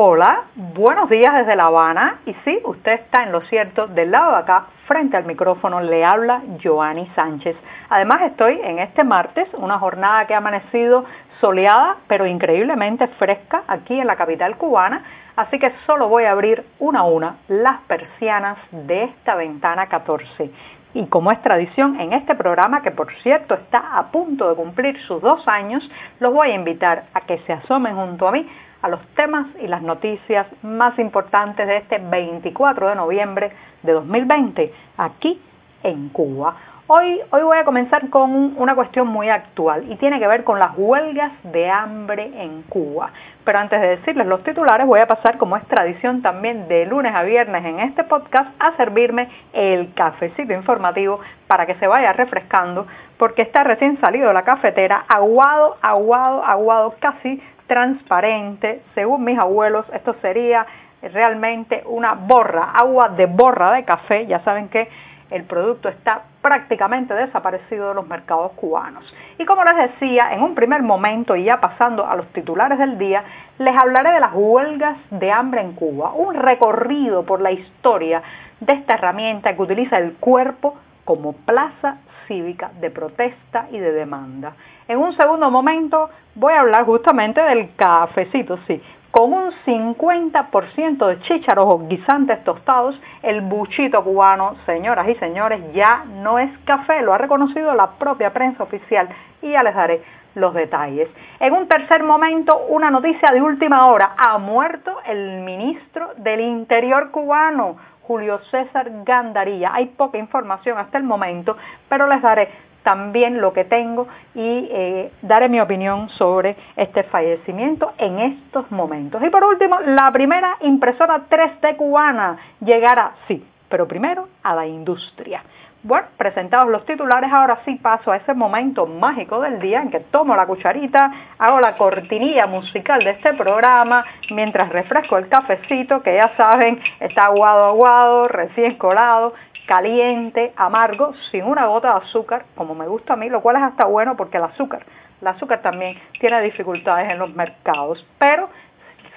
Hola, buenos días desde La Habana. Y sí, usted está en lo cierto, del lado de acá, frente al micrófono, le habla Joanny Sánchez. Además estoy en este martes, una jornada que ha amanecido soleada, pero increíblemente fresca aquí en la capital cubana. Así que solo voy a abrir una a una las persianas de esta ventana 14. Y como es tradición en este programa, que por cierto está a punto de cumplir sus dos años, los voy a invitar a que se asomen junto a mí a los temas y las noticias más importantes de este 24 de noviembre de 2020 aquí en Cuba. Hoy, hoy voy a comenzar con una cuestión muy actual y tiene que ver con las huelgas de hambre en Cuba. Pero antes de decirles los titulares, voy a pasar, como es tradición también de lunes a viernes en este podcast, a servirme el cafecito informativo para que se vaya refrescando, porque está recién salido la cafetera, aguado, aguado, aguado, casi transparente. Según mis abuelos, esto sería realmente una borra, agua de borra de café. Ya saben que el producto está prácticamente desaparecido de los mercados cubanos. Y como les decía, en un primer momento y ya pasando a los titulares del día, les hablaré de las huelgas de hambre en Cuba, un recorrido por la historia de esta herramienta que utiliza el cuerpo como plaza cívica de protesta y de demanda. En un segundo momento voy a hablar justamente del cafecito, sí. Con un 50% de chícharos o guisantes tostados, el buchito cubano, señoras y señores, ya no es café, lo ha reconocido la propia prensa oficial y ya les daré los detalles. En un tercer momento, una noticia de última hora. Ha muerto el ministro del Interior cubano, Julio César Gandarilla. Hay poca información hasta el momento, pero les daré también lo que tengo y eh, daré mi opinión sobre este fallecimiento en estos momentos. Y por último, la primera impresora 3D cubana llegará, sí, pero primero a la industria. Bueno, presentados los titulares, ahora sí paso a ese momento mágico del día en que tomo la cucharita, hago la cortinilla musical de este programa, mientras refresco el cafecito, que ya saben, está aguado, aguado, recién colado, caliente, amargo, sin una gota de azúcar, como me gusta a mí, lo cual es hasta bueno porque el azúcar, el azúcar también tiene dificultades en los mercados, pero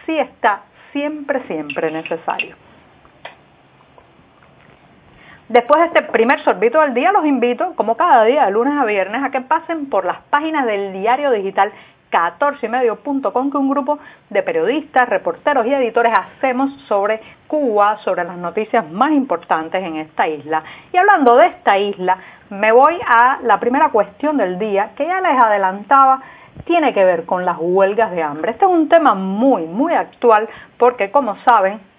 sí está siempre, siempre necesario. Después de este primer sorbito del día, los invito, como cada día, de lunes a viernes, a que pasen por las páginas del diario digital 14ymedio.com que un grupo de periodistas, reporteros y editores hacemos sobre Cuba, sobre las noticias más importantes en esta isla. Y hablando de esta isla, me voy a la primera cuestión del día, que ya les adelantaba, tiene que ver con las huelgas de hambre. Este es un tema muy, muy actual porque, como saben,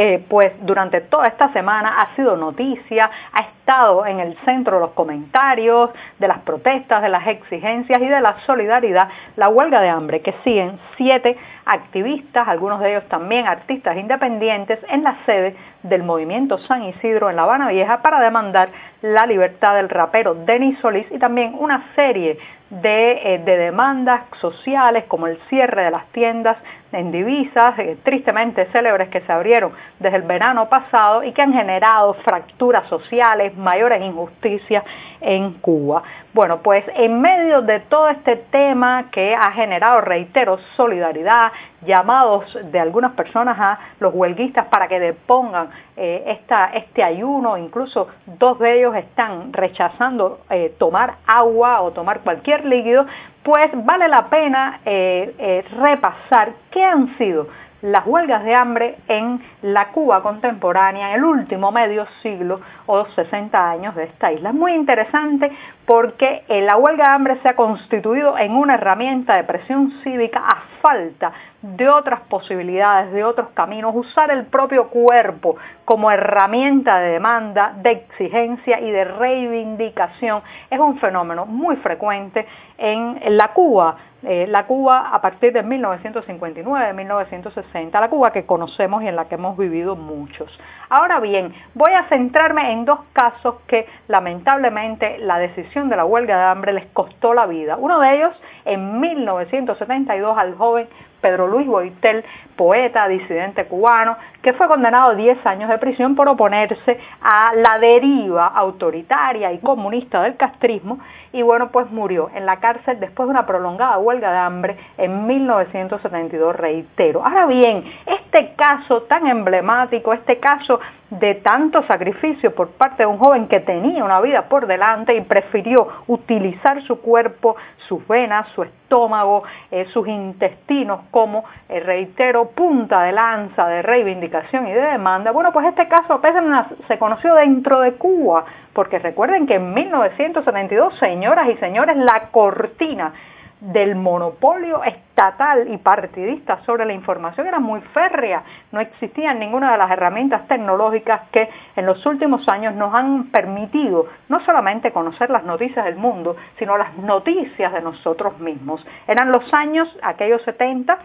eh, pues durante toda esta semana ha sido noticia, ha estado en el centro de los comentarios, de las protestas, de las exigencias y de la solidaridad, la huelga de hambre que siguen siete activistas, algunos de ellos también artistas independientes, en la sede del movimiento San Isidro en La Habana Vieja para demandar la libertad del rapero Denis Solís y también una serie de, eh, de demandas sociales como el cierre de las tiendas en divisas, eh, tristemente célebres que se abrieron desde el verano pasado y que han generado fracturas sociales, mayores injusticias en Cuba. Bueno, pues en medio de todo este tema que ha generado, reitero, solidaridad, llamados de algunas personas a los huelguistas para que depongan eh, esta, este ayuno, incluso dos de ellos están rechazando eh, tomar agua o tomar cualquier líquido, pues vale la pena eh, repasar qué han sido las huelgas de hambre en la Cuba contemporánea, en el último medio siglo o 60 años de esta isla. Es muy interesante porque la huelga de hambre se ha constituido en una herramienta de presión cívica a falta de otras posibilidades, de otros caminos, usar el propio cuerpo como herramienta de demanda, de exigencia y de reivindicación es un fenómeno muy frecuente en la Cuba eh, la Cuba a partir de 1959, 1960, la Cuba que conocemos y en la que hemos vivido muchos. Ahora bien, voy a centrarme en dos casos que lamentablemente la decisión de la huelga de hambre les costó la vida. Uno de ellos en 1972 al joven Pedro Luis Boitel, poeta, disidente cubano, que fue condenado a 10 años de prisión por oponerse a la deriva autoritaria y comunista del castrismo y bueno, pues murió en la cárcel después de una prolongada huelga de hambre en 1972, reitero. Ahora bien, este caso tan emblemático, este caso de tanto sacrificio por parte de un joven que tenía una vida por delante y prefirió utilizar su cuerpo, sus venas, su estómago, eh, sus intestinos como, eh, reitero, punta de lanza de reivindicación y de demanda. Bueno, pues este caso apenas se conoció dentro de Cuba, porque recuerden que en 1972, señoras y señores, la cortina del monopolio estatal y partidista sobre la información era muy férrea. No existían ninguna de las herramientas tecnológicas que en los últimos años nos han permitido no solamente conocer las noticias del mundo, sino las noticias de nosotros mismos. Eran los años, aquellos 70,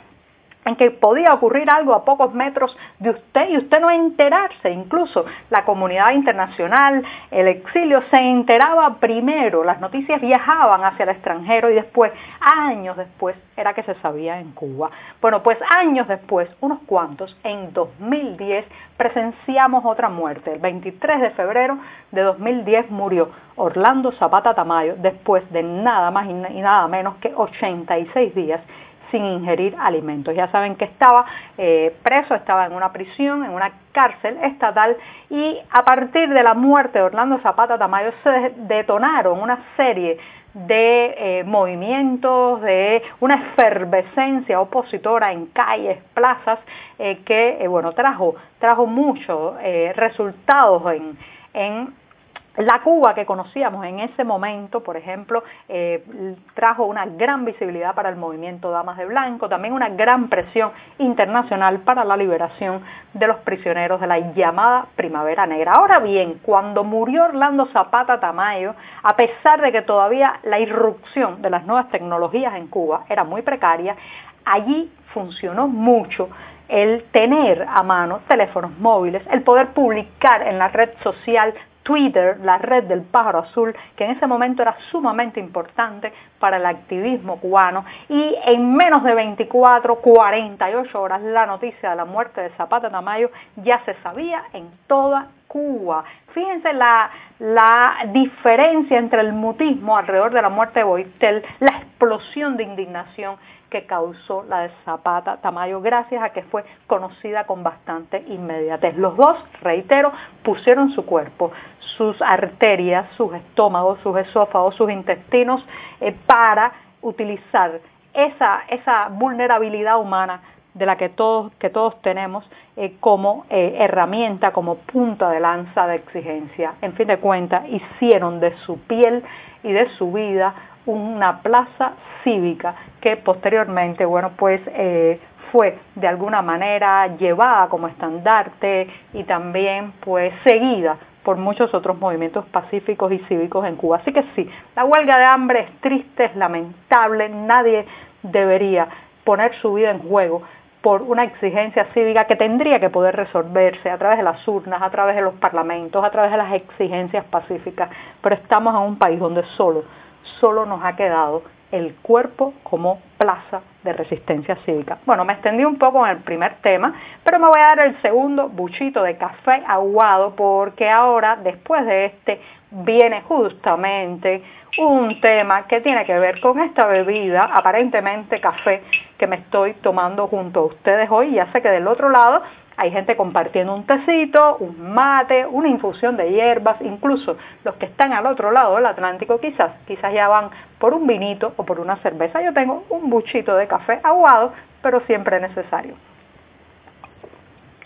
en que podía ocurrir algo a pocos metros de usted y usted no enterarse. Incluso la comunidad internacional, el exilio se enteraba primero, las noticias viajaban hacia el extranjero y después, años después, era que se sabía en Cuba. Bueno, pues años después, unos cuantos, en 2010 presenciamos otra muerte. El 23 de febrero de 2010 murió Orlando Zapata Tamayo después de nada más y nada menos que 86 días sin ingerir alimentos. Ya saben que estaba eh, preso, estaba en una prisión, en una cárcel estatal y a partir de la muerte de Orlando Zapata Tamayo se detonaron una serie de eh, movimientos, de una efervescencia opositora en calles, plazas, eh, que bueno trajo, trajo muchos resultados en, en la Cuba que conocíamos en ese momento, por ejemplo, eh, trajo una gran visibilidad para el movimiento Damas de Blanco, también una gran presión internacional para la liberación de los prisioneros de la llamada Primavera Negra. Ahora bien, cuando murió Orlando Zapata Tamayo, a pesar de que todavía la irrupción de las nuevas tecnologías en Cuba era muy precaria, allí funcionó mucho el tener a mano teléfonos móviles, el poder publicar en la red social Twitter, la red del pájaro azul, que en ese momento era sumamente importante para el activismo cubano, y en menos de 24, 48 horas la noticia de la muerte de Zapata Tamayo ya se sabía en toda Cuba. Fíjense la, la diferencia entre el mutismo alrededor de la muerte de Boitel, la explosión de indignación que causó la de Zapata Tamayo, gracias a que fue conocida con bastante inmediatez. Los dos, reitero, pusieron su cuerpo, sus arterias, sus estómagos, sus esófagos, sus intestinos eh, para utilizar esa, esa vulnerabilidad humana de la que todos, que todos tenemos eh, como eh, herramienta, como punta de lanza de exigencia. En fin de cuentas, hicieron de su piel y de su vida una plaza cívica que posteriormente, bueno, pues eh, fue de alguna manera llevada como estandarte y también pues seguida por muchos otros movimientos pacíficos y cívicos en Cuba. Así que sí, la huelga de hambre es triste, es lamentable, nadie debería poner su vida en juego por una exigencia cívica que tendría que poder resolverse a través de las urnas, a través de los parlamentos, a través de las exigencias pacíficas, pero estamos en un país donde solo solo nos ha quedado el cuerpo como plaza de resistencia cívica. Bueno, me extendí un poco en el primer tema, pero me voy a dar el segundo buchito de café aguado porque ahora, después de este, viene justamente un tema que tiene que ver con esta bebida, aparentemente café, que me estoy tomando junto a ustedes hoy. Ya sé que del otro lado hay gente compartiendo un tecito, un mate, una infusión de hierbas, incluso los que están al otro lado del Atlántico quizás, quizás ya van por un vinito o por una cerveza. Yo tengo un buchito de café aguado, pero siempre necesario.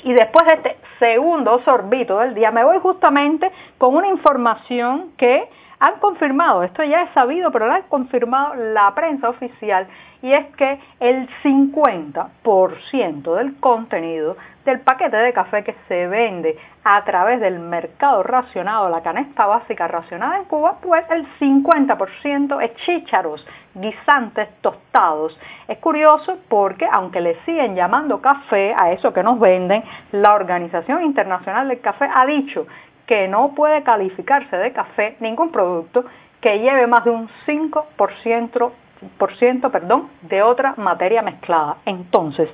Y después de este segundo sorbito del día, me voy justamente con una información que han confirmado, esto ya es sabido, pero lo han confirmado la prensa oficial, y es que el 50% del contenido del paquete de café que se vende a través del mercado racionado, la canasta básica racionada en Cuba, pues el 50% es chícharos, guisantes tostados. Es curioso porque aunque le siguen llamando café a eso que nos venden, la Organización Internacional del Café ha dicho que no puede calificarse de café ningún producto que lleve más de un 5% por ciento, perdón, de otra materia mezclada. Entonces,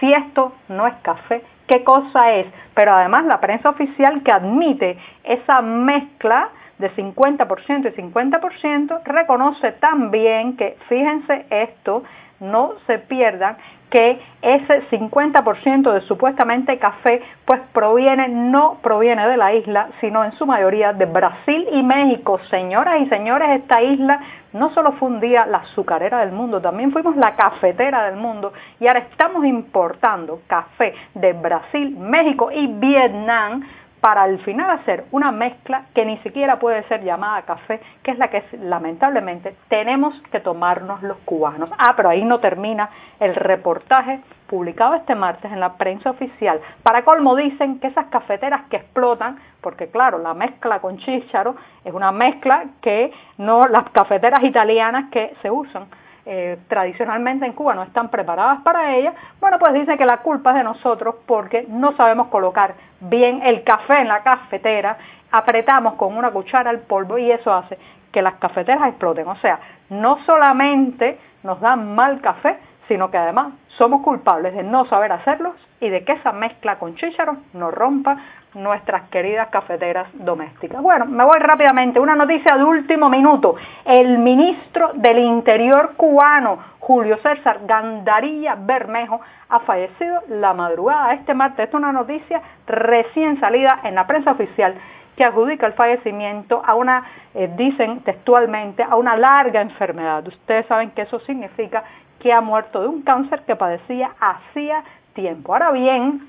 si esto no es café, ¿qué cosa es? Pero además la prensa oficial que admite esa mezcla de 50% y 50%, reconoce también que, fíjense esto, no se pierdan que ese 50% de supuestamente café pues proviene, no proviene de la isla, sino en su mayoría de Brasil y México. Señoras y señores, esta isla no solo fue un día la azucarera del mundo, también fuimos la cafetera del mundo y ahora estamos importando café de Brasil, México y Vietnam para al final hacer una mezcla que ni siquiera puede ser llamada café, que es la que lamentablemente tenemos que tomarnos los cubanos. Ah, pero ahí no termina el reportaje publicado este martes en la prensa oficial. Para colmo dicen que esas cafeteras que explotan, porque claro, la mezcla con chícharo es una mezcla que no las cafeteras italianas que se usan eh, tradicionalmente en Cuba no están preparadas para ella, bueno, pues dice que la culpa es de nosotros porque no sabemos colocar bien el café en la cafetera, apretamos con una cuchara el polvo y eso hace que las cafeteras exploten. O sea, no solamente nos dan mal café, sino que además somos culpables de no saber hacerlos y de que esa mezcla con chícharos nos rompa nuestras queridas cafeteras domésticas. Bueno, me voy rápidamente. Una noticia de último minuto. El ministro del Interior cubano, Julio César Gandarilla Bermejo, ha fallecido la madrugada este martes. Esta es una noticia recién salida en la prensa oficial que adjudica el fallecimiento a una, eh, dicen textualmente, a una larga enfermedad. Ustedes saben que eso significa que ha muerto de un cáncer que padecía hacía tiempo. Ahora bien,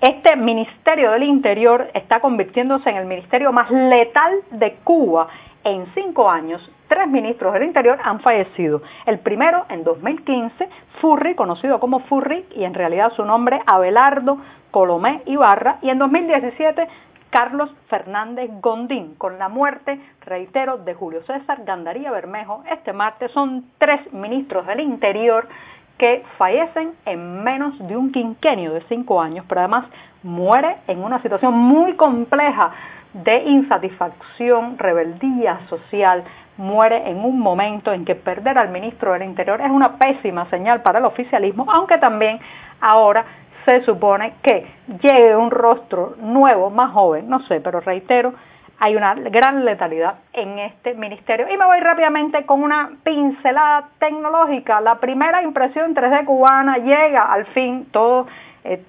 este Ministerio del Interior está convirtiéndose en el ministerio más letal de Cuba. En cinco años, tres ministros del Interior han fallecido. El primero, en 2015, Furri, conocido como Furri, y en realidad su nombre Abelardo Colomé Ibarra, y en 2017, Carlos Fernández Gondín, con la muerte, reitero, de Julio César Gandaría Bermejo. Este martes son tres ministros del Interior que fallecen en menos de un quinquenio de cinco años, pero además muere en una situación muy compleja de insatisfacción, rebeldía social, muere en un momento en que perder al ministro del Interior es una pésima señal para el oficialismo, aunque también ahora se supone que llegue un rostro nuevo, más joven, no sé, pero reitero, hay una gran letalidad en este ministerio. Y me voy rápidamente con una pincelada tecnológica. La primera impresión 3D cubana llega al fin, todo,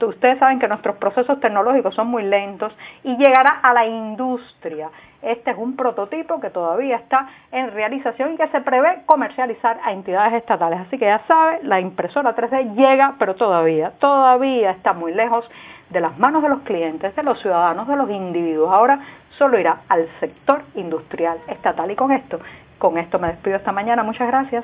ustedes saben que nuestros procesos tecnológicos son muy lentos y llegará a la industria. Este es un prototipo que todavía está en realización y que se prevé comercializar a entidades estatales. Así que ya sabe, la impresora 3D llega, pero todavía, todavía está muy lejos de las manos de los clientes, de los ciudadanos, de los individuos. Ahora solo irá al sector industrial estatal. Y con esto, con esto me despido esta mañana. Muchas gracias.